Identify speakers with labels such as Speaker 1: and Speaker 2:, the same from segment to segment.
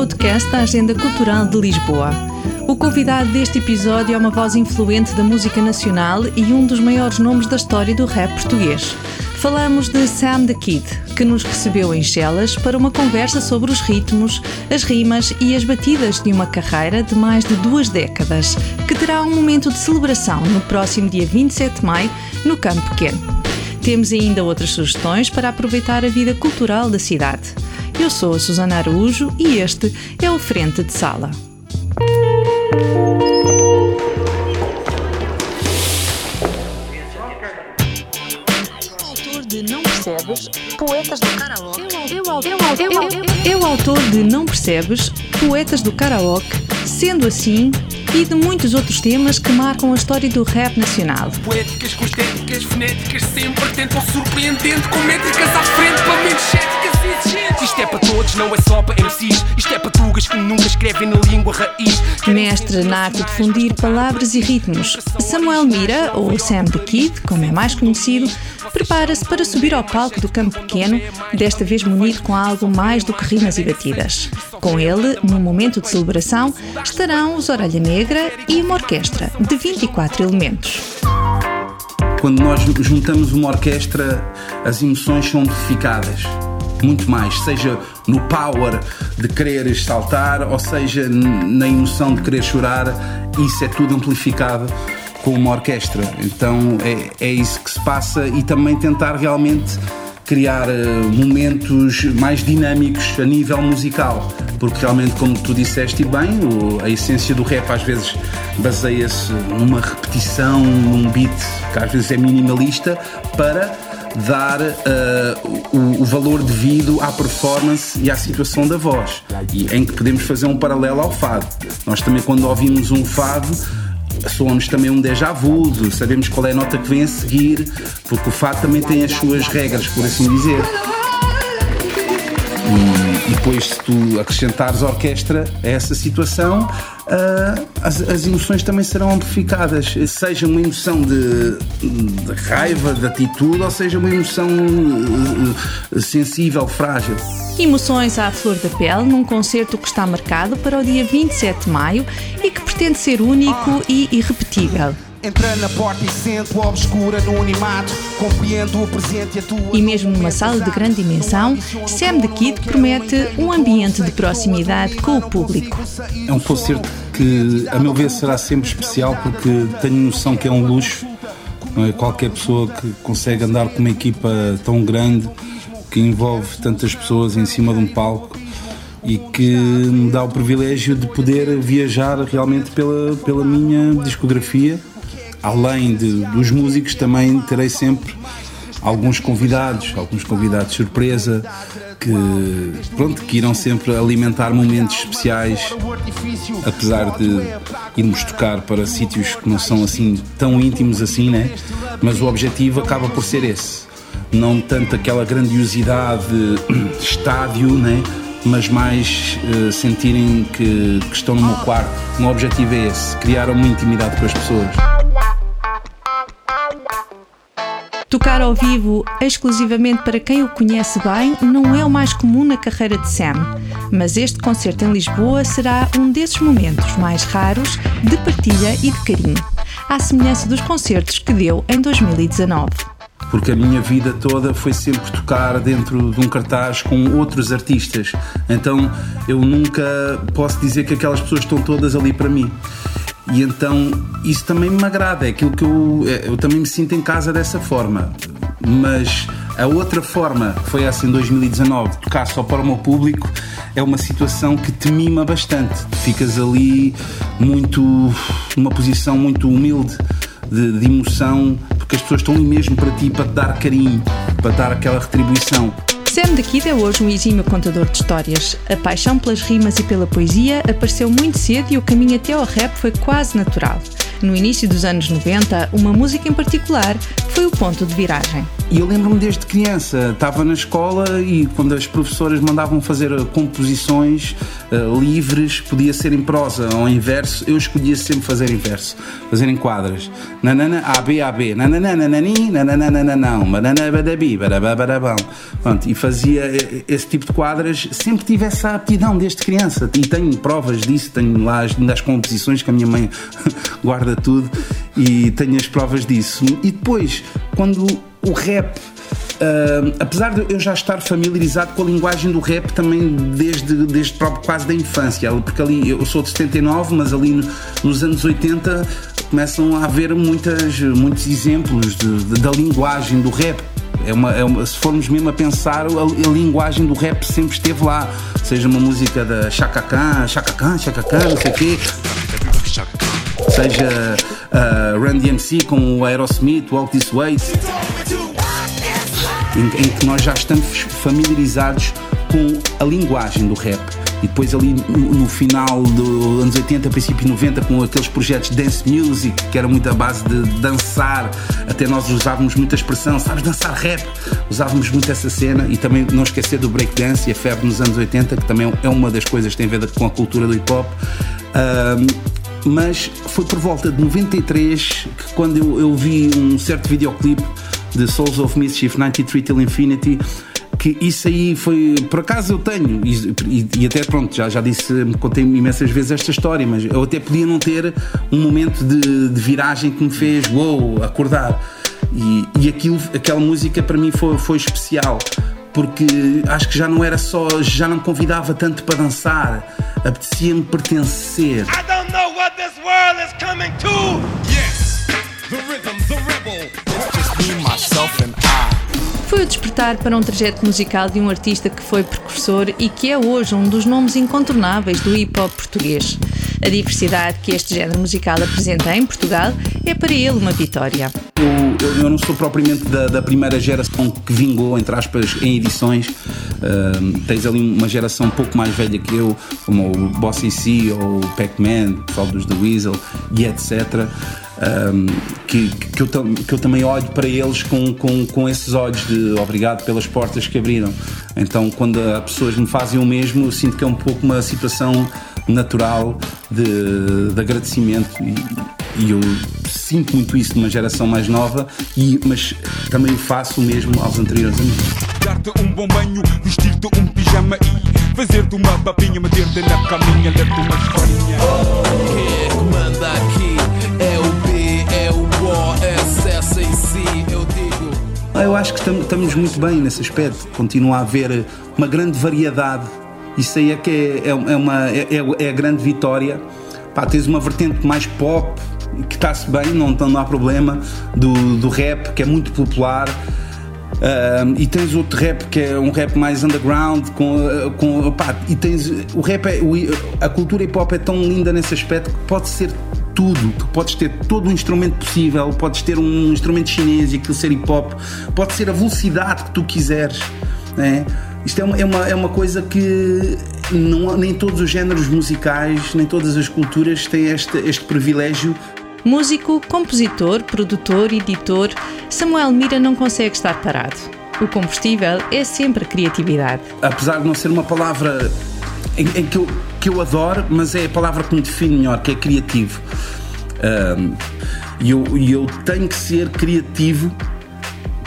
Speaker 1: podcast da Agenda Cultural de Lisboa. O convidado deste episódio é uma voz influente da música nacional e um dos maiores nomes da história do rap português. Falamos de Sam the Kid, que nos recebeu em Chelas para uma conversa sobre os ritmos, as rimas e as batidas de uma carreira de mais de duas décadas, que terá um momento de celebração no próximo dia 27 de maio no Campo Pequeno. Temos ainda outras sugestões para aproveitar a vida cultural da cidade. Eu sou a Susana Araújo e este é o Frente de Sala. percebes, poetas do karaoke. Eu, eu, eu, eu, autor de Não Percebes, poetas do karaoke, sendo assim, e de muitos outros temas que marcam a história do rap nacional. Poéticas com estéticas, fonéticas, sempre tentam surpreendente, com métricas à frente para menos céticas. Isto é para todos, não é só para MCs. Isto é para tugas que nunca escrevem na língua raiz. Mestre na arte de fundir palavras e ritmos, Samuel Mira, ou Sam the Kid, como é mais conhecido, prepara-se para subir ao palco do campo pequeno, desta vez munido com algo mais do que rimas e batidas. Com ele, no momento de celebração, estarão os Orelha Negra e uma orquestra de 24 elementos.
Speaker 2: Quando nós juntamos uma orquestra, as emoções são amplificadas muito mais, seja no power de querer saltar, ou seja na emoção de querer chorar, isso é tudo amplificado com uma orquestra. Então é, é isso que se passa e também tentar realmente criar uh, momentos mais dinâmicos a nível musical, porque realmente, como tu disseste bem, a essência do rap às vezes baseia-se numa repetição, num beat que às vezes é minimalista, para dar uh, o, o, valor devido à performance e à situação da voz, e em que podemos fazer um paralelo ao fado. Nós também, quando ouvimos um fado, soa-nos também um déjà vu, sabemos qual é a nota que vem a seguir, porque o fado também tem as suas regras, por assim dizer. E, depois, se tu acrescentares orquestra a essa situação, uh, as, as, emoções também serão amplificadas. Seja uma emoção de, de raiva, de atitude, ou seja uma emoção uh, sensível, frágil.
Speaker 1: Emoções à flor da pele num concerto que está marcado para o dia 27 de maio e que pretende ser único e irrepetível. Entra na porta e sento obscura no animato, compreendo o presente e a tua. E mesmo numa sala de grande dimensão, Sam the Kid promete um ambiente de proximidade com o público.
Speaker 2: É um concerto que, a meu ver, será sempre especial porque tenho noção que é um luxo. Não é qualquer pessoa que consegue andar com uma equipa tão grande que envolve tantas pessoas em cima de um palco e que me dá o privilégio de poder viajar realmente pela, pela minha discografia além de, dos músicos, também terei sempre alguns convidados, alguns convidados surpresa que, pronto, que irão sempre alimentar momentos especiais, apesar de irmos tocar para sítios que não são assim tão íntimos assim, né? Mas o objetivo acaba por ser esse. Não tanto aquela grandiosidade de estádio, né? mas mais uh, sentirem que, que estão no meu quarto. O meu objetivo é esse, criar uma intimidade com as pessoas.
Speaker 1: Tocar ao vivo exclusivamente para quem o conhece bem não é o mais comum na carreira de Sam, mas este concerto em Lisboa será um desses momentos mais raros de partilha e de carinho, à semelhança dos concertos que deu em 2019
Speaker 2: porque a minha vida toda foi sempre tocar dentro de um cartaz com outros artistas. Então eu nunca posso dizer que aquelas pessoas estão todas ali para mim. E então isso também me agrada, é aquilo que eu, é, eu também me sinto em casa dessa forma. Mas a outra forma, que foi essa em 2019, tocar só para o meu público, é uma situação que te mima bastante. Ficas ali muito, numa posição muito humilde de, de emoção, porque as pessoas estão ali mesmo para ti, para te dar carinho, para te dar aquela retribuição.
Speaker 1: Sam the Kid é hoje um exímio contador de histórias. A paixão pelas rimas e pela poesia apareceu muito cedo e o caminho até ao rap foi quase natural. No início dos anos 90, uma música em particular foi o ponto de viragem.
Speaker 2: E eu lembro-me desde criança, estava na escola e quando as professoras mandavam fazer composições uh, livres, podia ser em prosa ou em verso, eu escolhia sempre fazer em verso, fazer em quadras. Nanana, AB, AB, nanana, nanani, nanana, nananão, banana, badabi, barabababão. Pronto, e fazia esse tipo de quadras, sempre tive essa aptidão desde criança e tenho provas disso, tenho lá as, as composições que a minha mãe guarda tudo e tenho as provas disso. E depois, quando o rap Uh, apesar de eu já estar familiarizado com a linguagem do rap também desde, desde próprio quase da infância, porque ali eu sou de 79, mas ali no, nos anos 80 começam a haver muitas, muitos exemplos de, de, da linguagem do rap. É uma, é uma, se formos mesmo a pensar, a, a, linguagem do rap sempre esteve lá. Seja uma música da Chaka Khan, Chaka Khan, Chaka Khan, não sei o quê. Seja uh, Run DMC com o Aerosmith, Walk This Way em, em que nós já estamos familiarizados com a linguagem do rap. E depois ali no final dos anos 80, princípio 90, com aqueles projetos dance music, que era muito a base de dançar, até nós usávamos muita expressão, sabes dançar rap? Usávamos muito essa cena e também não esquecer do breakdance e a febre nos anos 80, que também é uma das coisas que tem a ver com a cultura do hip hop. Um, mas foi por volta de 93 que quando eu, eu vi um certo videoclipe de Souls of Mischief 93 Till Infinity que isso aí foi, por acaso eu tenho, e, e, até pronto, já, já disse, contei imensas vezes esta história, mas eu até podia não ter um momento de, de viragem que me fez, wow, acordar. E, e aquilo, aquela música para mim foi, foi especial, porque acho que já não era só, já não me convidava tanto para dançar, apetecia-me pertencer. I don't know what this world is coming to. Yes, the rhythm, the rebel.
Speaker 1: Foi o despertar para um trajeto musical de um artista que foi precursor e que é hoje um dos nomes incontornáveis do hip hop português. A diversidade que este género musical apresenta em Portugal é para ele uma vitória.
Speaker 2: Eu, eu não sou propriamente da, da, primeira geração que vingou, entre aspas, em edições. Uh, tens ali uma geração um pouco mais velha que eu, como o Bossy C ou o Pac-Man, o pessoal dos The Weasel e etc um, que, que, eu, que eu também olho para eles com, com, com esses olhos de obrigado pelas portas que abriram. Então, quando as pessoas me fazem o mesmo, eu sinto que é um pouco uma situação natural de, de agradecimento e, e, eu sinto muito isso numa geração mais nova, e, mas também faço o mesmo aos anteriores amigos. Dar-te um bom banho, vestir-te um pijama e fazer-te uma papinha, meter-te na caminha, ler-te uma historinha. Quem é que manda aqui? É o eu digo. Ah, eu acho que estamos muito bem nesse aspecto. Continua a haver uma grande variedade. Isso aí é que é, é, é uma, é, é, é a grande vitória. Pá, tens uma vertente mais pop, que está-se bem, não, não há problema, do, do rap, que é muito popular. E tens outro rap que é um rap mais underground com, com pá, e tens o rap é, a cultura hip hop é tão linda nesse aspecto que pode ser tudo. Tu podes ter todo o instrumento possível, podes ter um instrumento chinês e aquilo ser hip hop, pode ser a velocidade que tu quiseres. Né? Isto é uma, é uma, é uma coisa que não, nem todos os géneros musicais, nem todas as culturas têm este, este privilégio.
Speaker 1: Músico, compositor, produtor, editor, Samuel Mira não consegue estar parado. O combustível é sempre criatividade.
Speaker 2: Apesar de não ser uma palavra em, em que, eu, que eu adoro, mas é a palavra que me define melhor, que é criativo. E eu, eu tenho que ser criativo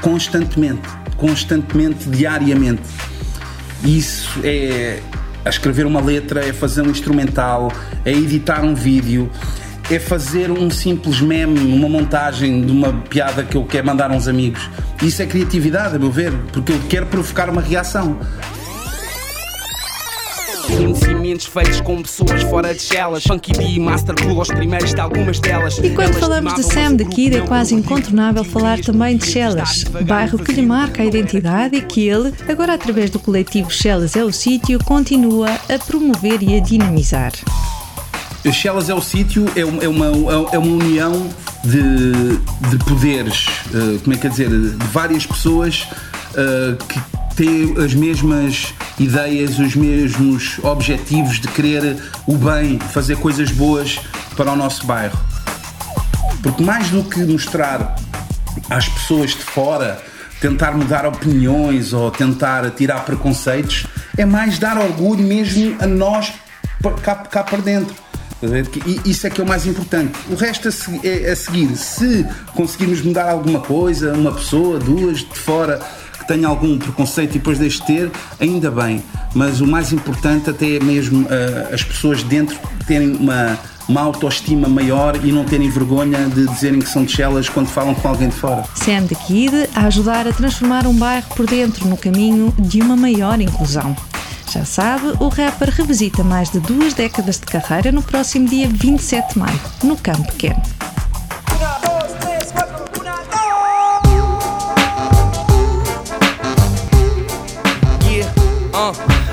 Speaker 2: constantemente, constantemente, diariamente. Isso é a escrever uma letra, é fazer um instrumental, é editar um vídeo, é fazer um simples meme, uma montagem de uma piada que eu quero mandar a uns amigos. Isso é criatividade, a meu ver, porque eu quero provocar uma reação.
Speaker 1: Conhecimentos feitos com pessoas fora de Shellas. Funky D, Master Cool, os primeiros de algumas delas. E quando falamos de Sam the Kid, é quase incontornável falar também de Shellas, bairro que lhe marca a identidade e que ele, agora através do coletivo Shellas é o Sítio, continua a promover e a dinamizar.
Speaker 2: Shellas é o Sítio é uma, é uma união de, de poderes, eh, como é que é dizer, de várias pessoas uh, que têm as mesmas ideias, os mesmos objetivos de querer o bem, fazer coisas boas para o nosso bairro. Porque mais do que mostrar às pessoas de fora, tentar mudar opiniões ou tentar tirar preconceitos, é mais dar orgulho mesmo a nós cá, cá para dentro. E isso é que é o mais importante. O resto é a seguir. Se conseguirmos mudar alguma coisa, uma pessoa, duas de fora que tenha algum preconceito e depois deixe de ter, ainda bem. Mas o mais importante até é mesmo uh, as pessoas dentro terem uma, uma autoestima maior e não terem vergonha de dizerem que são de Chelas quando falam com alguém de fora.
Speaker 1: Sam the Kid a ajudar a transformar um bairro por dentro no caminho de uma maior inclusão. Já sabe, o rapper revisita mais de duas décadas de carreira no próximo dia 27 de maio, no Campo Pequeno.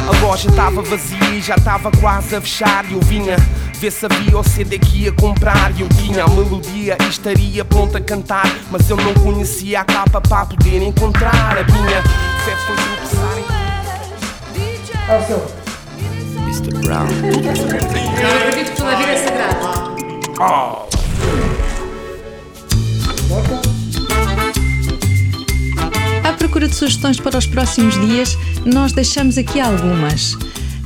Speaker 3: A loja estava vazia e já estava quase a fechar. E eu vinha ver se havia o CD que ia comprar. E eu tinha a melodia e estaria pronto a cantar. Mas eu não conhecia a capa para poder encontrar. A em...
Speaker 4: Mr. Brown
Speaker 5: Eu acredito que toda a vida é sagrada.
Speaker 3: Oh.
Speaker 1: À procura de sugestões para os próximos dias, nós deixamos aqui algumas.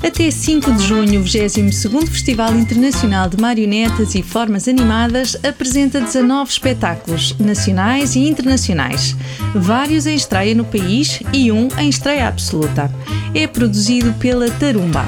Speaker 1: Até 5 de junho, o 22º Festival Internacional de Marionetas e Formas Animadas apresenta 19 espetáculos, nacionais e internacionais, vários em estreia no país e um em estreia absoluta. É produzido pela Tarumba.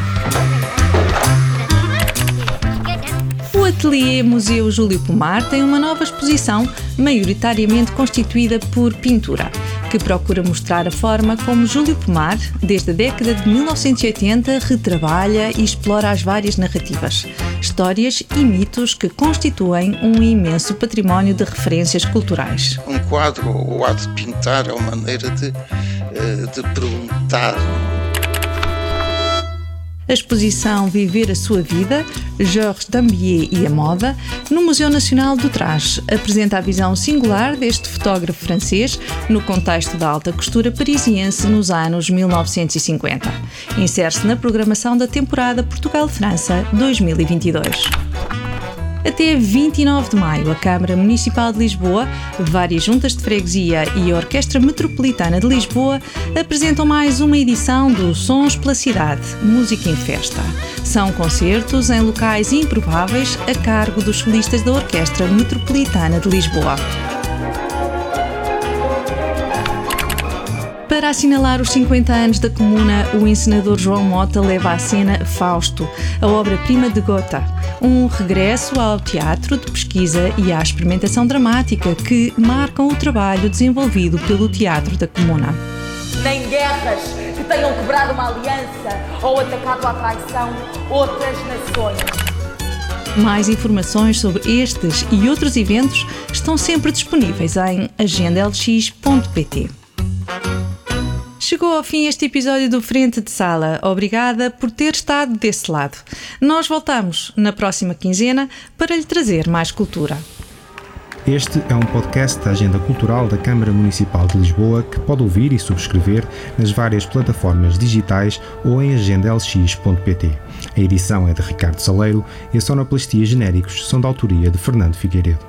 Speaker 1: O Ateliê Museu Júlio Pomar tem uma nova exposição, maioritariamente constituída por pintura, que procura mostrar a forma como Júlio Pomar, desde a década de 1980, retrabalha e explora as várias narrativas, histórias e mitos que constituem um imenso património de referências culturais.
Speaker 6: Um quadro, o ato de pintar, é uma maneira de, eh, de perguntar
Speaker 1: a exposição Viver a Sua Vida, Georges Dambier e a Moda, no Museu Nacional do Traje, apresenta a visão singular deste fotógrafo francês no contexto da alta costura parisiense nos anos 1950. Insere-se na programação da temporada Portugal-França 2022. Até 29 de maio, a Câmara Municipal de Lisboa, várias juntas de freguesia e a Orquestra Metropolitana de Lisboa apresentam mais uma edição do Sons pela Cidade, Música em Festa. São concertos em locais improváveis a cargo dos solistas da Orquestra Metropolitana de Lisboa. Para assinalar os 50 anos da Comuna, o encenador João Mota leva à cena Fausto, a obra-prima de Gotha, um regresso ao teatro de pesquisa e à experimentação dramática que marcam o trabalho desenvolvido pelo Teatro da Comuna.
Speaker 7: Nem guerras que tenham quebrado uma aliança ou atacado à traição outras nações.
Speaker 1: Mais informações sobre estes e outros eventos estão sempre disponíveis em agendalx.pt. Chegou ao fim este episódio do Frente de Sala. Obrigada por ter estado desse lado. Nós voltamos na próxima quinzena para lhe trazer mais cultura.
Speaker 8: Este é um podcast da Agenda Cultural da Câmara Municipal de Lisboa que pode ouvir e subscrever nas várias plataformas digitais ou em agendalx.pt. A edição é de Ricardo Saleiro e a sonoplastia genéricos são da autoria de Fernando Figueiredo.